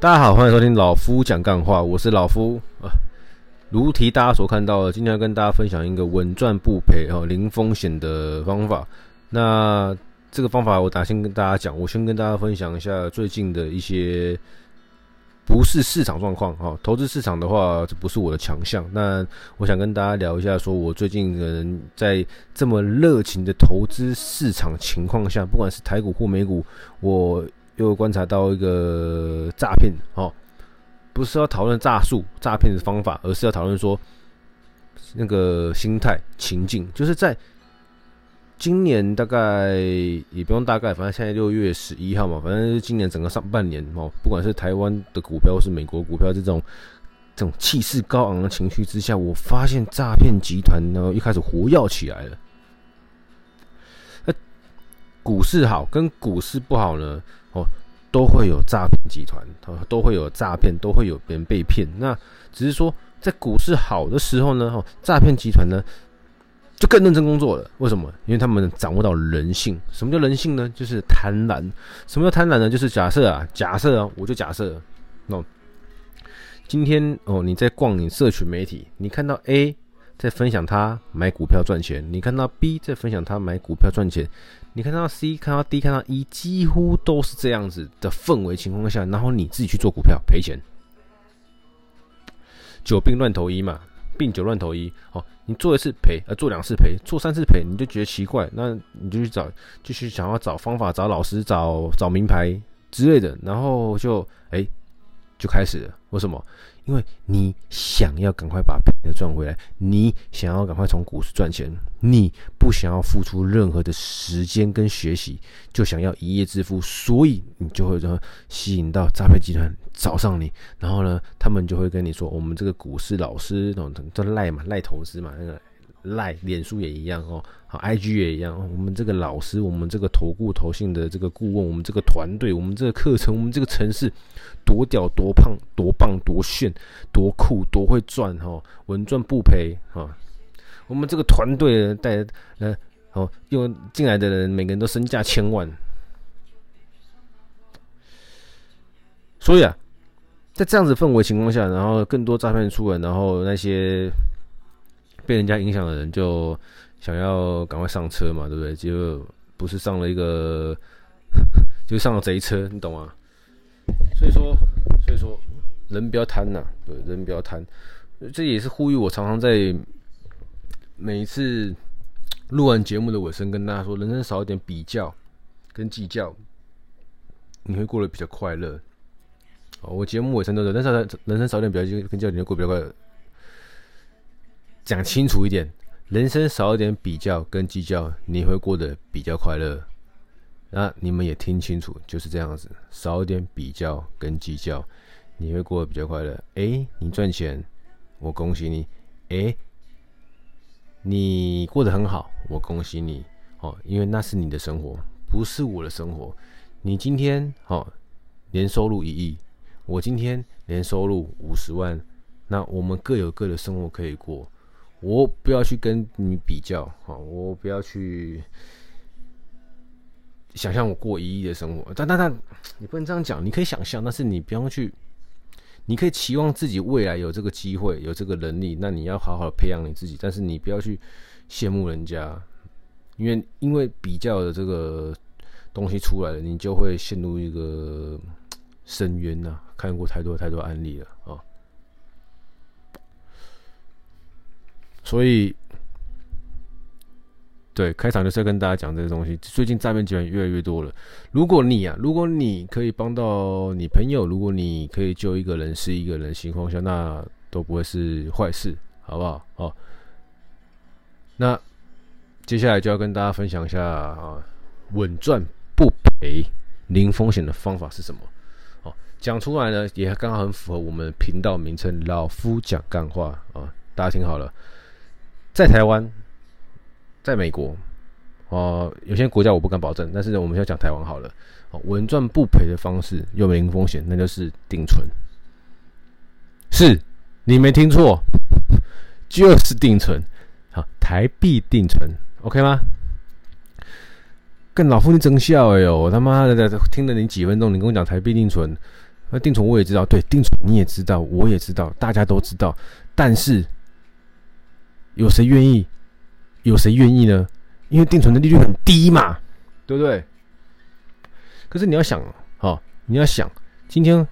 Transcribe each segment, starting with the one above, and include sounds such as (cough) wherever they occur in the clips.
大家好，欢迎收听老夫讲干话，我是老夫啊。如题大家所看到的，今天要跟大家分享一个稳赚不赔哦、零风险的方法。那这个方法我打先跟大家讲，我先跟大家分享一下最近的一些不是市场状况哈。投资市场的话，这不是我的强项。那我想跟大家聊一下，说我最近可能在这么热情的投资市场情况下，不管是台股或美股，我。又观察到一个诈骗哦，不是要讨论诈术、诈骗的方法，而是要讨论说那个心态情境，就是在今年大概也不用大概，反正现在六月十一号嘛，反正今年整个上半年哦，不管是台湾的股票或是美国股票，这种这种气势高昂的情绪之下，我发现诈骗集团呢一开始活跃起来了。那股市好跟股市不好呢？哦，都会有诈骗集团，哦，都会有诈骗，都会有别人被骗。那只是说，在股市好的时候呢，哦，诈骗集团呢就更认真工作了。为什么？因为他们掌握到人性。什么叫人性呢？就是贪婪。什么叫贪婪呢？就是假设啊，假设啊，我就假设，哦，今天哦，你在逛你社群媒体，你看到 A 在分享他买股票赚钱，你看到 B 在分享他买股票赚钱。你看到 C，看到 D，看到 E，几乎都是这样子的氛围情况下，然后你自己去做股票赔钱，久病乱投医嘛，病久乱投医。哦，你做一次赔，呃，做两次赔，做三次赔，你就觉得奇怪，那你就去找，继续想要找方法，找老师，找找名牌之类的，然后就哎、就开始了。为什么？因为你想要赶快把赔的赚回来，你想要赶快从股市赚钱，你不想要付出任何的时间跟学习，就想要一夜致富，所以你就会说吸引到诈骗集团找上你，然后呢，他们就会跟你说，我们这个股市老师那种都赖嘛，赖投资嘛，那个。赖，脸书也一样哦，好，IG 也一样。我们这个老师，我们这个投顾投信的这个顾问，我们这个团队，我们这个课程，我们这个城市，多屌，多胖，多棒，多炫，多酷，多会赚哈，稳赚不赔哈。我们这个团队带呃，哦，用进来的人，每个人都身价千万。所以啊，在这样子氛围情况下，然后更多诈骗出来，然后那些。被人家影响的人就想要赶快上车嘛，对不对？就不是上了一个，(laughs) 就上了贼车，你懂吗？所以说，所以说，人不要贪呐，对，人不要贪。这也是呼吁我常常在每一次录完节目的尾声跟大家说：人生少一点比较跟计较，你会过得比较快乐。哦，我节目尾声都是人生少人生少一点比较跟计较，你会过比较快乐。讲清楚一点，人生少一点比较跟计较，你会过得比较快乐。那你们也听清楚，就是这样子，少一点比较跟计较，你会过得比较快乐。诶，你赚钱，我恭喜你。诶，你过得很好，我恭喜你。哦，因为那是你的生活，不是我的生活。你今天哦，年收入一亿，我今天年收入五十万，那我们各有各的生活可以过。我不要去跟你比较，哈，我不要去想象我过一亿的生活，但但但你不能这样讲，你可以想象，但是你不要去，你可以期望自己未来有这个机会，有这个能力，那你要好好培养你自己，但是你不要去羡慕人家，因为因为比较的这个东西出来了，你就会陷入一个深渊呐，看过太多太多案例了啊。所以，对，开场就是要跟大家讲这个东西。最近诈骗集团越来越多了。如果你啊，如果你可以帮到你朋友，如果你可以救一个人是一个人情况下，那都不会是坏事，好不好？哦，那接下来就要跟大家分享一下啊，稳赚不赔、零风险的方法是什么？哦，讲出来呢，也刚好很符合我们频道名称“老夫讲干话”啊，大家听好了。在台湾，在美国，哦、有些国家我不敢保证，但是我们要讲台湾好了。哦，稳赚不赔的方式又没零风险，那就是定存。是，你没听错，就是定存。好，台币定存，OK 吗？跟老夫你真笑哎呦！我他妈的听了你几分钟，你跟我讲台币定存，那定存我也知道，对，定存你也知道，我也知道，大家都知道，但是有谁愿意？有谁愿意呢？因为定存的利率很低嘛，对不对？可是你要想，哦，你要想，今天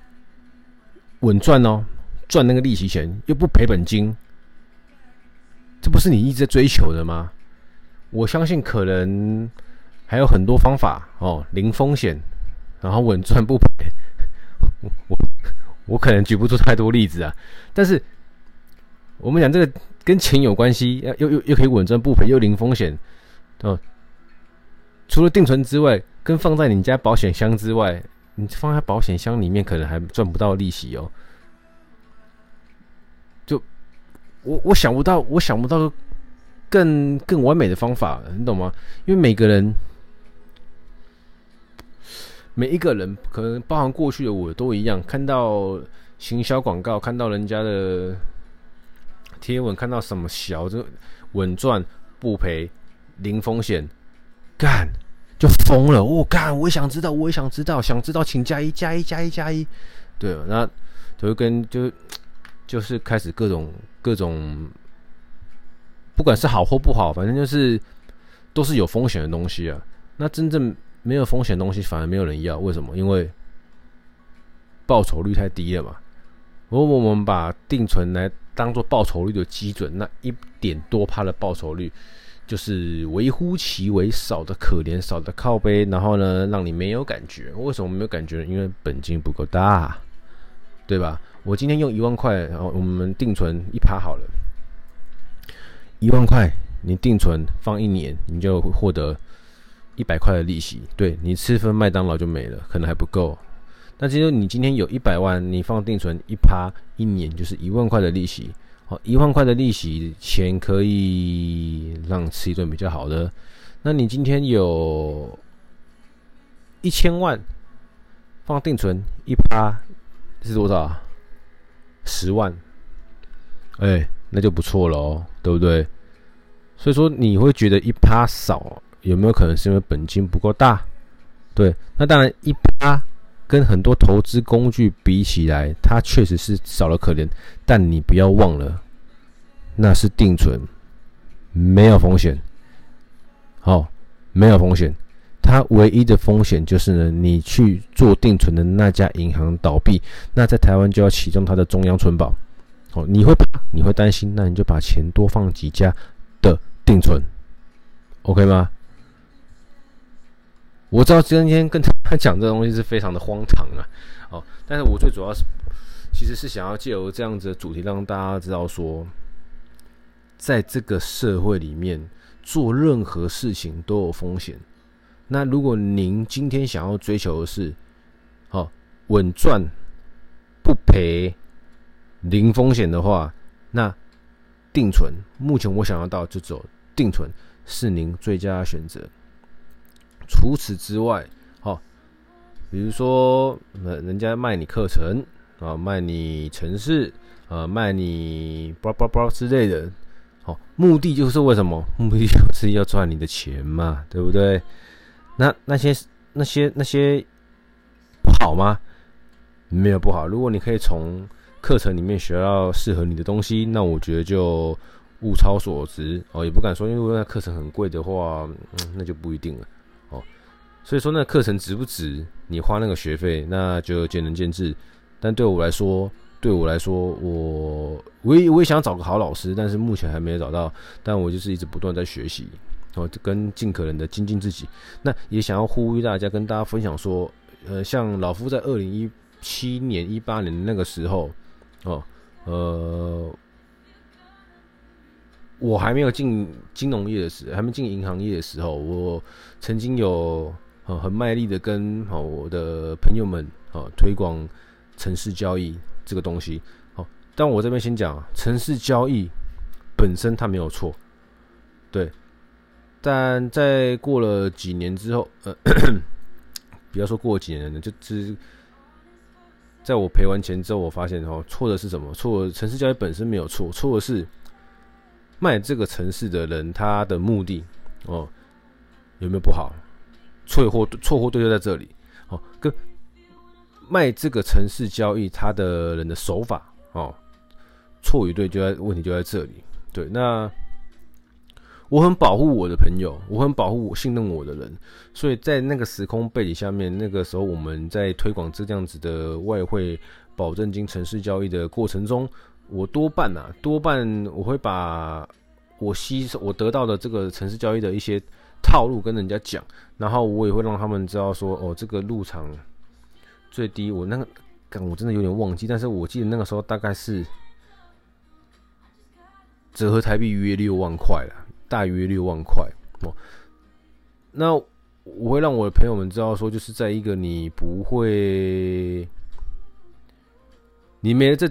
稳赚哦，赚那个利息钱又不赔本金，这不是你一直在追求的吗？我相信可能还有很多方法哦，零风险，然后稳赚不赔。我我我可能举不出太多例子啊，但是我们讲这个跟钱有关系，又又又可以稳赚不赔，又零风险哦。除了定存之外，跟放在你家保险箱之外，你放在保险箱里面可能还赚不到利息哦。就我我想不到，我想不到更更完美的方法，你懂吗？因为每个人。每一个人可能包含过去的我都一样，看到行销广告，看到人家的贴文，看到什么小这稳赚不赔、零风险，干就疯了！我、哦、干，我也想知道，我也想知道，想知道请加一加一加一加一，对，那就会跟就就是开始各种各种，不管是好或不好，反正就是都是有风险的东西啊。那真正。没有风险的东西反而没有人要，为什么？因为报酬率太低了嘛。如果我们把定存来当做报酬率的基准，那一点多趴的报酬率就是微乎其微，少的可怜，少的靠背，然后呢，让你没有感觉。为什么没有感觉？因为本金不够大，对吧？我今天用一万块，然后我们定存一趴好了，一万块你定存放一年，你就会获得。一百块的利息，对，你吃份麦当劳就没了，可能还不够。但其实你今天有一百万，你放定存一趴，一年就是一万块的利息。好，一万块的利息钱可以让吃一顿比较好的。那你今天有一千万放定存一趴是多少？十万。哎，那就不错了哦，对不对？所以说你会觉得一趴少。有没有可能是因为本金不够大？对，那当然一趴跟很多投资工具比起来，它确实是少了可怜。但你不要忘了，那是定存，没有风险。好，没有风险。它唯一的风险就是呢，你去做定存的那家银行倒闭，那在台湾就要启动它的中央存保。哦，你会怕，你会担心，那你就把钱多放几家的定存，OK 吗？我知道今天跟他讲这东西是非常的荒唐啊，哦，但是我最主要是其实是想要借由这样子的主题让大家知道说，在这个社会里面做任何事情都有风险。那如果您今天想要追求的是，哦稳赚不赔、零风险的话，那定存目前我想要到就走定存是您最佳选择。除此之外，好，比如说，人家卖你课程啊，卖你城市啊，卖你叭叭叭之类的，好，目的就是为什么？(laughs) 目的就是要赚你的钱嘛，对不对？那那些那些那些不好吗？没有不好。如果你可以从课程里面学到适合你的东西，那我觉得就物超所值哦。也不敢说，因为那课程很贵的话，嗯，那就不一定了。所以说，那课程值不值你花那个学费，那就见仁见智。但对我来说，对我来说，我我也我也想找个好老师，但是目前还没有找到。但我就是一直不断在学习，哦，跟尽可能的精进自己。那也想要呼吁大家，跟大家分享说，呃，像老夫在二零一七年、一八年那个时候，哦，呃，我还没有进金融业的时候，还没进银行业的时候，我曾经有。哦，很卖力的跟哦我的朋友们哦推广城市交易这个东西。好，但我这边先讲，城市交易本身它没有错，对。但在过了几年之后，呃，(coughs) 不要说过几年了，就只在我赔完钱之后，我发现哦，错的是什么？错，城市交易本身没有错，错的是卖这个城市的人他的目的哦有没有不好？错货错货对就在这里，哦，跟卖这个城市交易，他的人的手法哦，错与对就在问题就在这里。对，那我很保护我的朋友，我很保护我信任我的人，所以在那个时空背景下面，那个时候我们在推广这样子的外汇保证金城市交易的过程中，我多半啊，多半我会把我吸收我得到的这个城市交易的一些套路跟人家讲，然后我也会让他们知道说，哦，这个入场。最低我那个，我真的有点忘记，但是我记得那个时候大概是折合台币约六万块了，大约六万块哦。那我会让我的朋友们知道说，就是在一个你不会，你没了这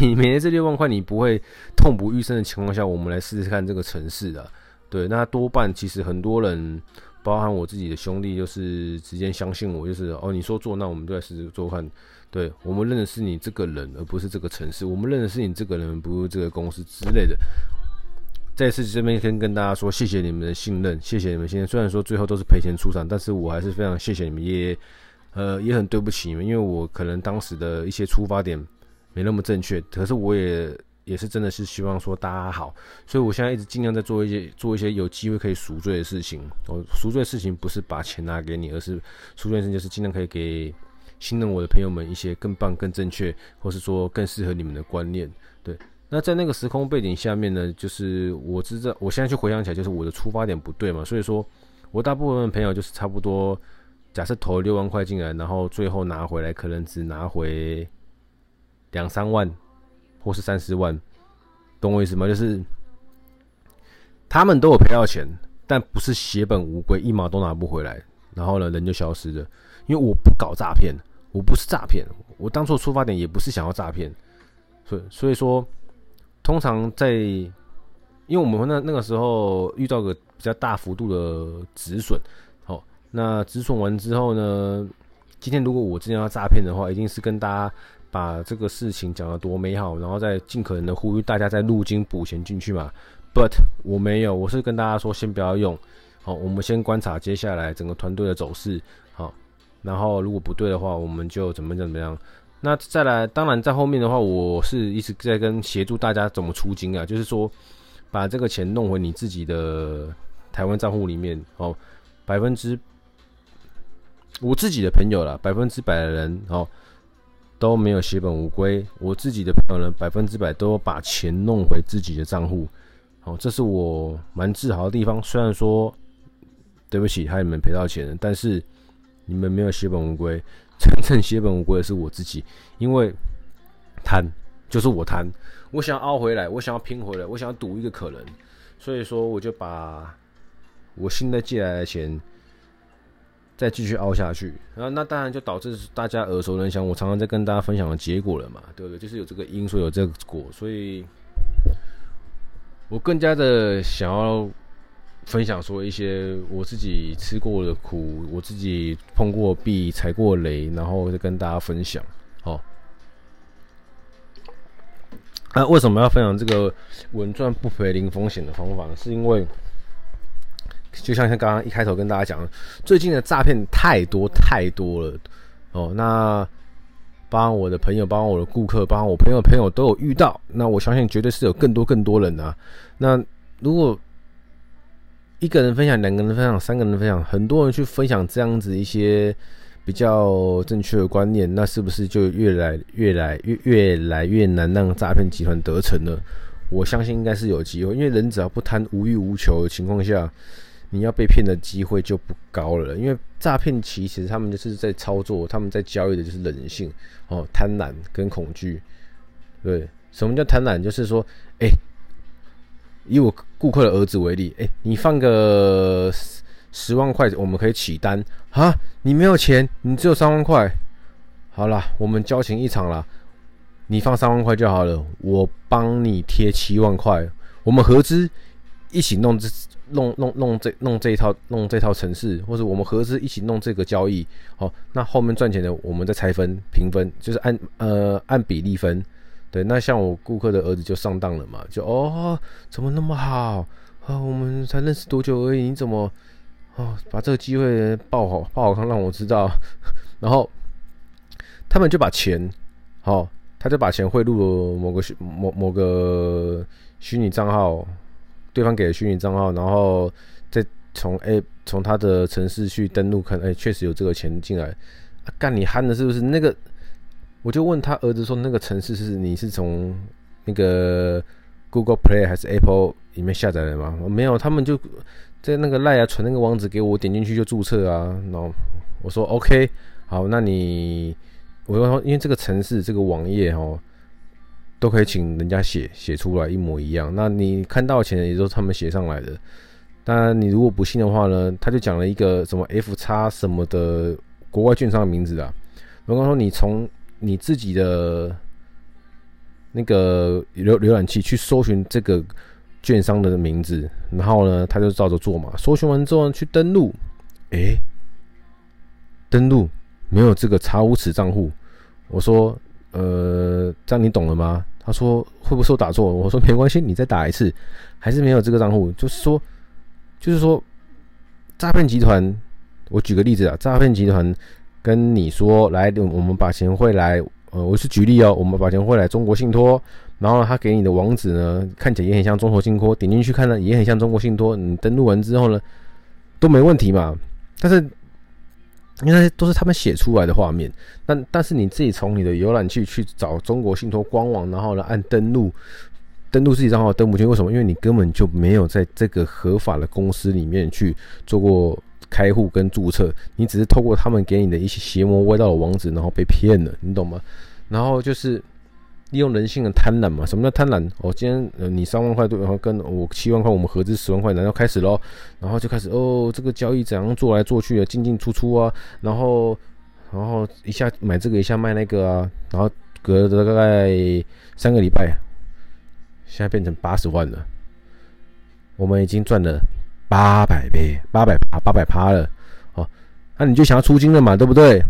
你没了这六万块，你不会痛不欲生的情况下，我们来试试看这个城市的。对，那多半其实很多人。包含我自己的兄弟，就是直接相信我，就是哦，你说做，那我们就来试试做看。对，我们认的是你这个人，而不是这个城市；我们认的是你这个人，不是这个公司之类的。再次这边先跟大家说，谢谢你们的信任，谢谢你们。现在虽然说最后都是赔钱出场，但是我还是非常谢谢你们，也呃也很对不起你们，因为我可能当时的一些出发点没那么正确，可是我也。也是真的是希望说大家好，所以我现在一直尽量在做一些做一些有机会可以赎罪的事情。我赎罪的事情不是把钱拿给你，而是赎罪的事情就是尽量可以给信任我的朋友们一些更棒、更正确，或是说更适合你们的观念。对，那在那个时空背景下面呢，就是我知道，我现在去回想起来，就是我的出发点不对嘛。所以说我大部分朋友就是差不多，假设投了六万块进来，然后最后拿回来可能只拿回两三万。或是三十万，懂我意思吗？就是他们都有赔到钱，但不是血本无归，一毛都拿不回来，然后呢，人就消失了。因为我不搞诈骗，我不是诈骗，我当初出发点也不是想要诈骗，所以所以说，通常在，因为我们那那个时候遇到个比较大幅度的止损，好，那止损完之后呢，今天如果我真的要诈骗的话，一定是跟大家。把这个事情讲得多美好，然后再尽可能的呼吁大家再入金补钱进去嘛。But 我没有，我是跟大家说先不要用，好，我们先观察接下来整个团队的走势，好，然后如果不对的话，我们就怎么怎么样。那再来，当然在后面的话，我是一直在跟协助大家怎么出金啊，就是说把这个钱弄回你自己的台湾账户里面，哦，百分之我自己的朋友啦，百分之百的人，哦。都没有血本无归，我自己的朋友呢，百分之百都把钱弄回自己的账户，好，这是我蛮自豪的地方。虽然说对不起，害你们赔到钱，但是你们没有血本无归，真正血本无归的是我自己，因为贪就是我贪，我想要凹回来，我想要拼回来，我想要赌一个可能，所以说我就把我现在借来的钱。再继续凹下去，然后那当然就导致大家耳熟能详，我常常在跟大家分享的结果了嘛，对不对？就是有这个因，所以有这个果，所以我更加的想要分享说一些我自己吃过的苦，我自己碰过壁、踩过雷，然后再跟大家分享。好，那为什么要分享这个稳赚不赔、零风险的方法呢？是因为。就像像刚刚一开头跟大家讲，最近的诈骗太多太多了哦。那帮我的朋友，帮我的顾客，帮我朋友朋友都有遇到。那我相信绝对是有更多更多人啊。那如果一个人分享，两个人分享，三个人分享，很多人去分享这样子一些比较正确的观念，那是不是就越来越来越越来越难让诈骗集团得逞呢？我相信应该是有机会，因为人只要不贪无欲无求的情况下。你要被骗的机会就不高了，因为诈骗其实他们就是在操作，他们在交易的就是人性哦，贪婪跟恐惧。对，什么叫贪婪？就是说，哎、以我顾客的儿子为例，哎、你放个十万块，我们可以起单啊。你没有钱，你只有三万块，好啦，我们交情一场啦，你放三万块就好了，我帮你贴七万块，我们合资一起弄这。弄弄弄这弄这一套弄这套城市，或者我们合资一起弄这个交易，好，那后面赚钱的我们再拆分平分，就是按呃按比例分，对，那像我顾客的儿子就上当了嘛，就哦怎么那么好？啊，我们才认识多久而已，你怎么？哦把这个机会报好报好看让我知道，(laughs) 然后他们就把钱，好，他就把钱汇入了某个某某个虚拟账号，对方给的虚拟账号，然后再从 A 从他的城市去登录看，哎，确实有这个钱进来，干你憨的是不是？那个，我就问他儿子说，那个城市是你是从那个 Google Play 还是 Apple 里面下载的吗？没有，他们就在那个赖啊传那个网址给我，点进去就注册啊，然后我说 OK，好，那你。我说，因为这个城市，这个网页哦，都可以请人家写写出来一模一样。那你看到钱也都是他们写上来的。当然，你如果不信的话呢，他就讲了一个什么 F 叉什么的国外券商的名字啊。如果说你从你自己的那个浏浏览器去搜寻这个券商的名字，然后呢，他就照着做嘛。搜寻完之后去登录，诶，登录。没有这个查无此账户，我说，呃，这样你懂了吗？他说会不会是我打错？我说没关系，你再打一次，还是没有这个账户。就是说，就是说，诈骗集团，我举个例子啊，诈骗集团跟你说来，我们把钱汇来，呃，我是举例哦，我们把钱汇来中国信托，然后他给你的网址呢，看起来也很像中国信托，点进去看呢也很像中国信托，你登录完之后呢，都没问题嘛，但是。因为都是他们写出来的画面，但但是你自己从你的浏览器去找中国信托官网，然后呢按登录，登录自己账号登不进，为什么？因为你根本就没有在这个合法的公司里面去做过开户跟注册，你只是透过他们给你的一些邪魔歪道的网址，然后被骗了，你懂吗？然后就是。利用人性的贪婪嘛？什么叫贪婪？哦，今天呃，你三万块对，然后跟我七万块，我们合资十万块，然后开始喽，然后就开始哦，这个交易怎样做来做去的，进进出出啊，然后然后一下买这个，一下卖那个啊，然后隔了大概三个礼拜，现在变成八十万了，我们已经赚了八百倍，八百趴，八百趴了，哦，那你就想要出金了嘛，对不对？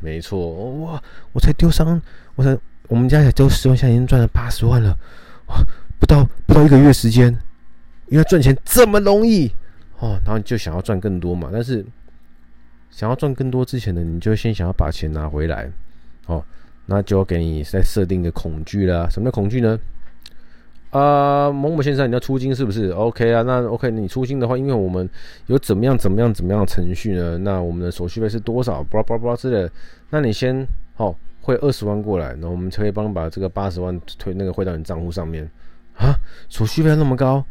没错，哇，我才丢三，我才。我们家才丢十万，现在已经赚了八十万了，哇不到不到一个月时间，因为赚钱这么容易哦，然后你就想要赚更多嘛。但是想要赚更多之前呢，你就先想要把钱拿回来，哦，那就要给你再设定个恐惧啦。什么叫恐惧呢？啊，某某先生，你要出金是不是？OK 啊，那 OK，你出金的话，因为我们有怎么样怎么样怎么样程序呢？那我们的手续费是多少？巴拉巴拉巴拉之类的。那你先好。汇二十万过来，然后我们可以帮把这个八十万推那个汇到你账户上面啊？手续费那么高？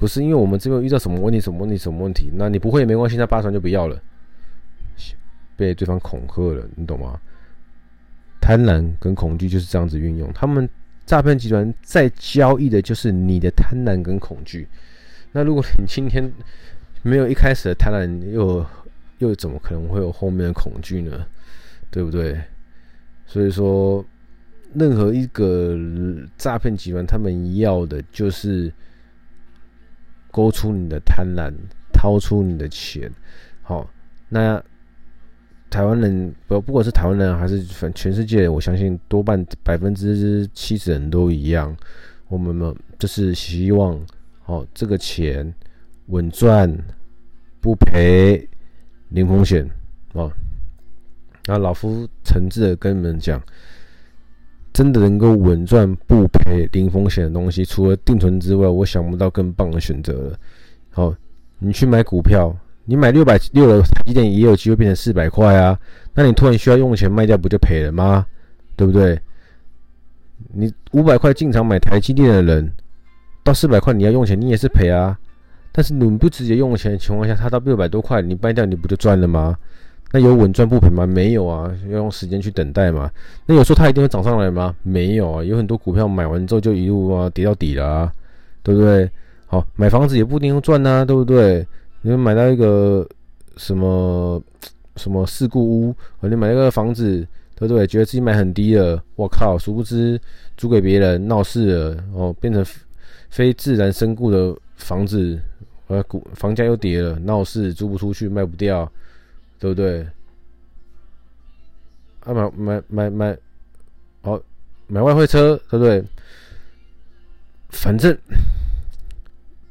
不是，因为我们这边遇到什么问题，什么问题，什么问题？那你不会也没关系，那八十万就不要了。被对方恐吓了，你懂吗？贪婪跟恐惧就是这样子运用，他们诈骗集团在交易的就是你的贪婪跟恐惧。那如果你今天没有一开始的贪婪，又又怎么可能会有后面的恐惧呢？对不对？所以说，任何一个诈骗集团，他们要的就是勾出你的贪婪，掏出你的钱。好，那台湾人不不管是台湾人还是全全世界，我相信多半百分之七十人都一样。我们，就是希望，好这个钱稳赚不赔，零风险哦那老夫诚挚的跟你们讲，真的能够稳赚不赔、零风险的东西，除了定存之外，我想不到更棒的选择了。好，你去买股票，你买六百六的台积电也有机会变成四百块啊。那你突然需要用钱卖掉，不就赔了吗？对不对？你五百块进场买台积电的人，到四百块你要用钱，你也是赔啊。但是你不直接用钱的情况下，它到六百多块，你卖掉你不就赚了吗？那有稳赚不赔吗？没有啊，要用时间去等待嘛。那有说它一定会涨上来吗？没有啊，有很多股票买完之后就一路啊跌到底了啊，对不对？好，买房子也不一定赚呐，对不对？你们买到一个什么什么事故屋，你买一个房子，对不对？觉得自己买很低了，我靠，殊不知租给别人闹事了，哦，变成非自然身故的房子，呃，股房价又跌了，闹事租不出去，卖不掉。对不对？啊，买买买买，好，买外汇车，对不对？反正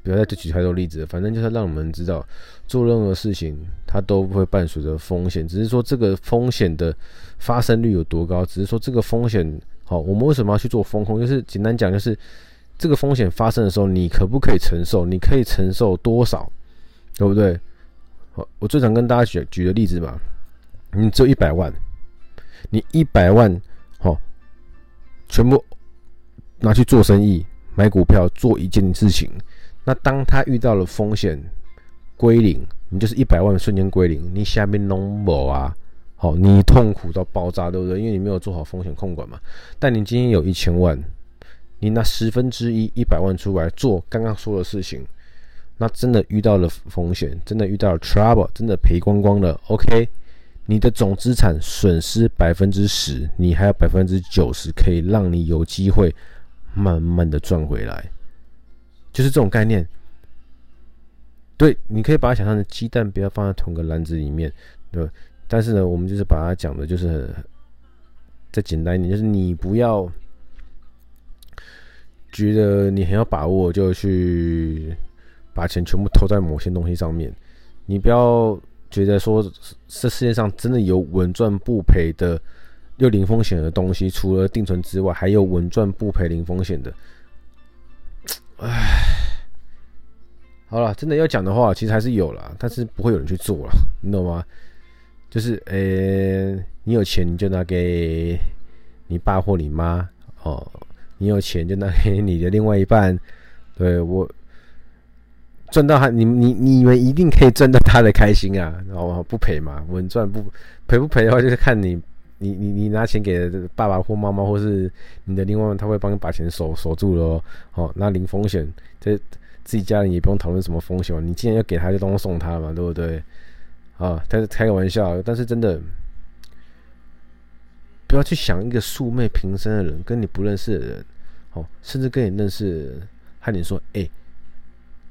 不要再举太多例子，反正就是让我们知道，做任何事情它都会伴随着风险，只是说这个风险的发生率有多高，只是说这个风险，好，我们为什么要去做风控？就是简单讲，就是这个风险发生的时候，你可不可以承受？你可以承受多少，对不对？好，我最常跟大家举举的例子嘛，你只有一百万，你一百万，好，全部拿去做生意，买股票，做一件事情。那当他遇到了风险归零，你就是一百万瞬间归零，你下面弄不啊？好，你痛苦到爆炸，对不对？因为你没有做好风险控管嘛。但你今天有一千万，你拿十分之一一百万出来做刚刚说的事情，那真的遇到了风险，真的遇到了 trouble，真的赔光光了。OK，你的总资产损失百分之十，你还有百分之九十可以让你有机会慢慢的赚回来。就是这种概念，对，你可以把它想象成鸡蛋不要放在同个篮子里面，对。但是呢，我们就是把它讲的，就是再简单一点，就是你不要觉得你很有把握，就去把钱全部投在某些东西上面。你不要觉得说，这世界上真的有稳赚不赔的又零风险的东西，除了定存之外，还有稳赚不赔零风险的。唉，好了，真的要讲的话，其实还是有了，但是不会有人去做了，你懂吗？就是，呃、你有钱你就拿给你爸或你妈哦，你有钱就拿给你的另外一半，对，我赚到他，你你你们一定可以赚到他的开心啊，然 (laughs) 后不赔嘛，稳赚不赔不赔的话，就是看你。你你你拿钱给爸爸或妈妈，或是你的另外，他会帮你把钱守守住了哦。好，那零风险，这自己家人也不用讨论什么风险。你既然要给他，就当送他嘛，对不对？啊，但是开个玩笑，但是真的不要去想一个素昧平生的人，跟你不认识的人，哦，甚至跟你认识的人，和你说，哎，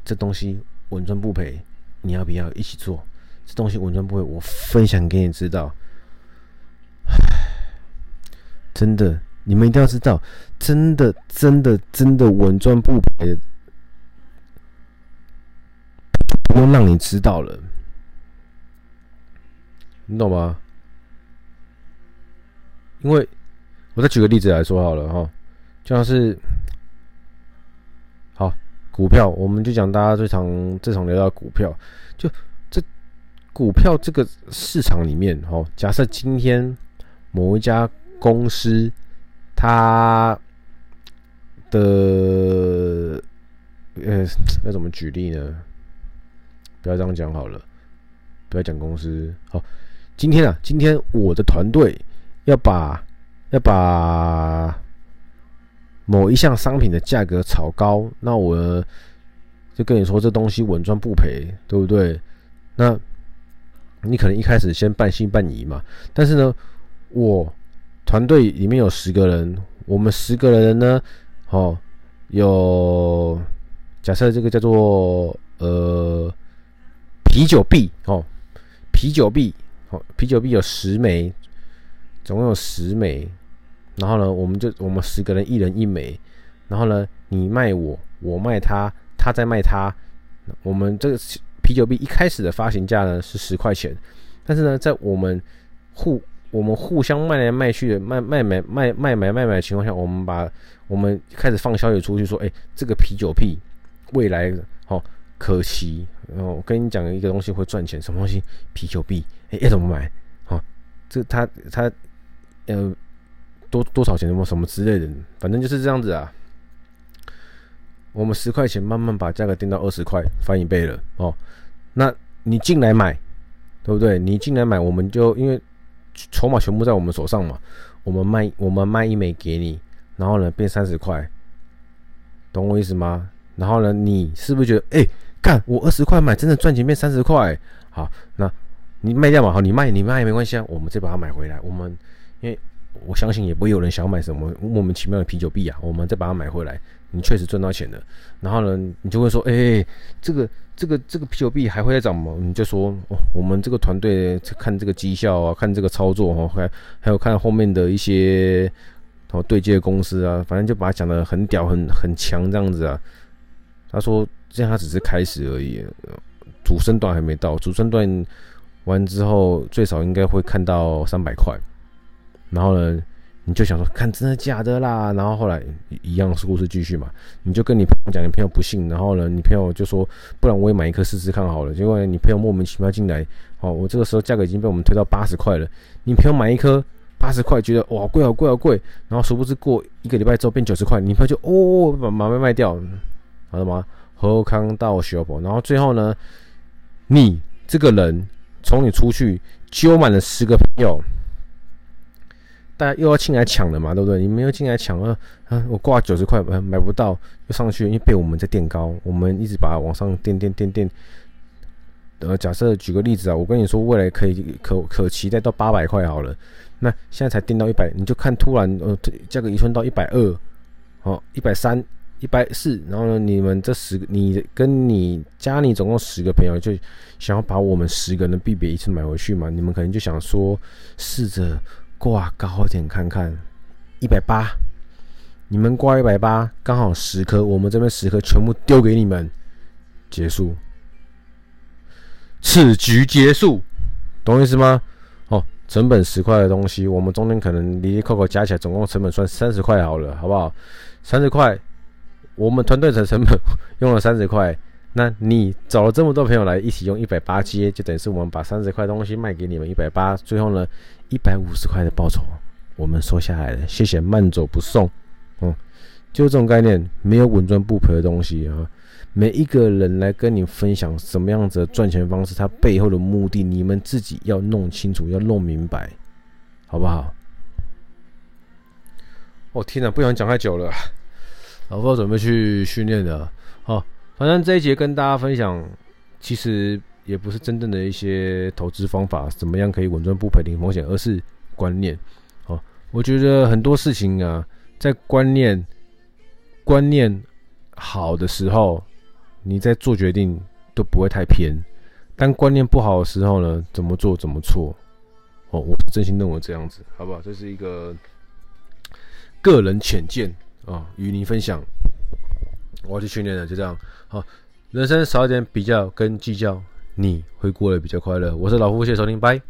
这东西稳赚不赔，你要不要一起做？这东西稳赚不赔，我分享给你知道。真的，你们一定要知道，真的，真的，真的稳赚不赔，不用让你知道了，你懂吗？因为我再举个例子来说好了哈，就像是股票，我们就讲大家最常最常聊到股票，就这股票这个市场里面哦，假设今天某一家。公司，它的呃要怎么举例呢？不要这样讲好了，不要讲公司。好，今天啊，今天我的团队要把要把某一项商品的价格炒高，那我就跟你说，这东西稳赚不赔，对不对？那你可能一开始先半信半疑嘛，但是呢，我。团队里面有十个人，我们十个人呢，哦，有假设这个叫做呃啤酒币哦，啤酒币哦，啤酒币有十枚，总共有十枚，然后呢，我们就我们十个人一人一枚，然后呢，你卖我，我卖他，他再卖他，我们这个啤酒币一开始的发行价呢是十块钱，但是呢，在我们互我们互相卖来卖去的卖卖买卖卖买卖买的情况下，我们把我们开始放消息出去说，哎，这个啤酒币未来哦可期，然后我跟你讲一个东西会赚钱，什么东西？啤酒币，哎，要怎么买？哦，这他他呃多多少钱什么什么之类的，反正就是这样子啊。我们十块钱慢慢把价格定到二十块，翻一倍了哦。那你进来买，对不对？你进来买，我们就因为。筹码全部在我们手上嘛，我们卖我们卖一枚给你，然后呢变三十块，懂我意思吗？然后呢，你是不是觉得哎，干、我二十块买真的赚钱变三十块？好，那你卖掉嘛，好，你卖你卖也没关系啊，我们再把它买回来。我们因为我相信也不会有人想买什么莫名其妙的啤酒币啊，我们再把它买回来。你确实赚到钱了，然后呢，你就会说，哎、这个这个这个啤酒币还会再涨吗？你就说，哦，我们这个团队看这个绩效啊，看这个操作哈，还还有看后面的一些哦对接公司啊，反正就把它讲得很屌、很很强这样子啊。他说这样他只是开始而已，主升段还没到，主升段完之后最少应该会看到三百块，然后呢？你就想说，看真的假的啦？然后后来一样是故事继续嘛？你就跟你朋友讲，你朋友不信，然后呢，你朋友就说，不然我也买一颗试试看好了。结果你朋友莫名其妙进来，哦，我这个时候价格已经被我们推到八十块了。你朋友买一颗八十块，觉得哇贵好贵好贵，然后殊不知过一个礼拜之后变九十块，你朋友就哦把买卖卖掉，好了吗？何康到修博，然后最后呢，你这个人从你出去揪满了十个朋友。大家又要进来抢了嘛，对不对？你们又进来抢了，啊，我挂九十块买买不到，又上去，因为被我们在垫高，我们一直把它往上垫垫垫垫。呃，假设举个例子啊，我跟你说未来可以可可期待到八百块好了，那现在才垫到一百，你就看突然呃价格一瞬到一百二，好一百三、一百四，然后呢，你们这十个，你跟你家里总共十个朋友，就想要把我们十个人的币别一次买回去嘛？你们可能就想说试着。挂高点看看，一百八，你们挂一百八，刚好十颗，我们这边十颗全部丢给你们，结束，此局结束，懂我意思吗？哦，成本十块的东西，我们中间可能离离扣扣加起来，总共成本算三十块好了，好不好？三十块，我们团队的成本 (laughs) 用了三十块。那你找了这么多朋友来一起用一百八接，就等于是我们把三十块东西卖给你们一百八，最后呢一百五十块的报酬我们收下来了，谢谢慢走不送，嗯，就这种概念，没有稳赚不赔的东西啊。每一个人来跟你分享什么样子的赚钱方式，他背后的目的你们自己要弄清楚，要弄明白，好不好？哦、天哪，不想讲太久了，老夫准备去训练了，好。反正这一节跟大家分享，其实也不是真正的一些投资方法，怎么样可以稳赚不赔、零风险，而是观念。哦，我觉得很多事情啊，在观念观念好的时候，你在做决定都不会太偏；但观念不好的时候呢，怎么做怎么错。哦，我真心认为这样子，好不好？这是一个个人浅见啊，与您分享。我要去训练了，就这样。好，人生少一点比较跟计较，你会过得比较快乐。我是老夫，谢谢收听，拜。